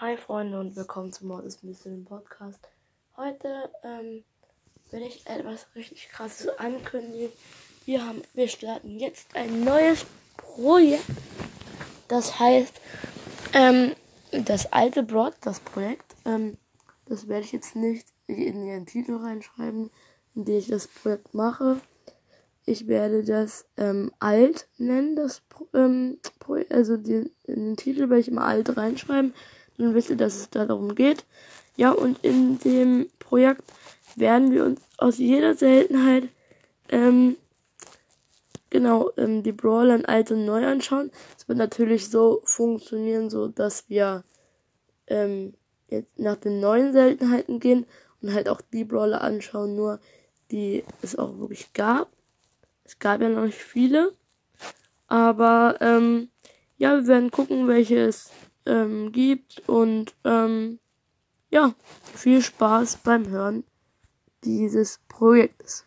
Hi Freunde und willkommen zum Mordes Mission Podcast. Heute ähm, will ich etwas richtig krasses ankündigen. Wir haben, wir starten jetzt ein neues Projekt. Das heißt, ähm, das alte Broad, das Projekt, ähm, das werde ich jetzt nicht in den Titel reinschreiben, in dem ich das Projekt mache. Ich werde das ähm, alt nennen, das ähm, also den, den Titel werde ich immer alt reinschreiben wisst ihr, dass es da darum geht. Ja, und in dem Projekt werden wir uns aus jeder Seltenheit ähm, genau ähm, die Brawler in alt und neu anschauen. Es wird natürlich so funktionieren, so dass wir ähm, jetzt nach den neuen Seltenheiten gehen und halt auch die Brawler anschauen, nur die es auch wirklich gab. Es gab ja noch nicht viele, aber ähm, ja, wir werden gucken, welches ähm, gibt. Und ähm, ja, viel Spaß beim Hören dieses Projektes.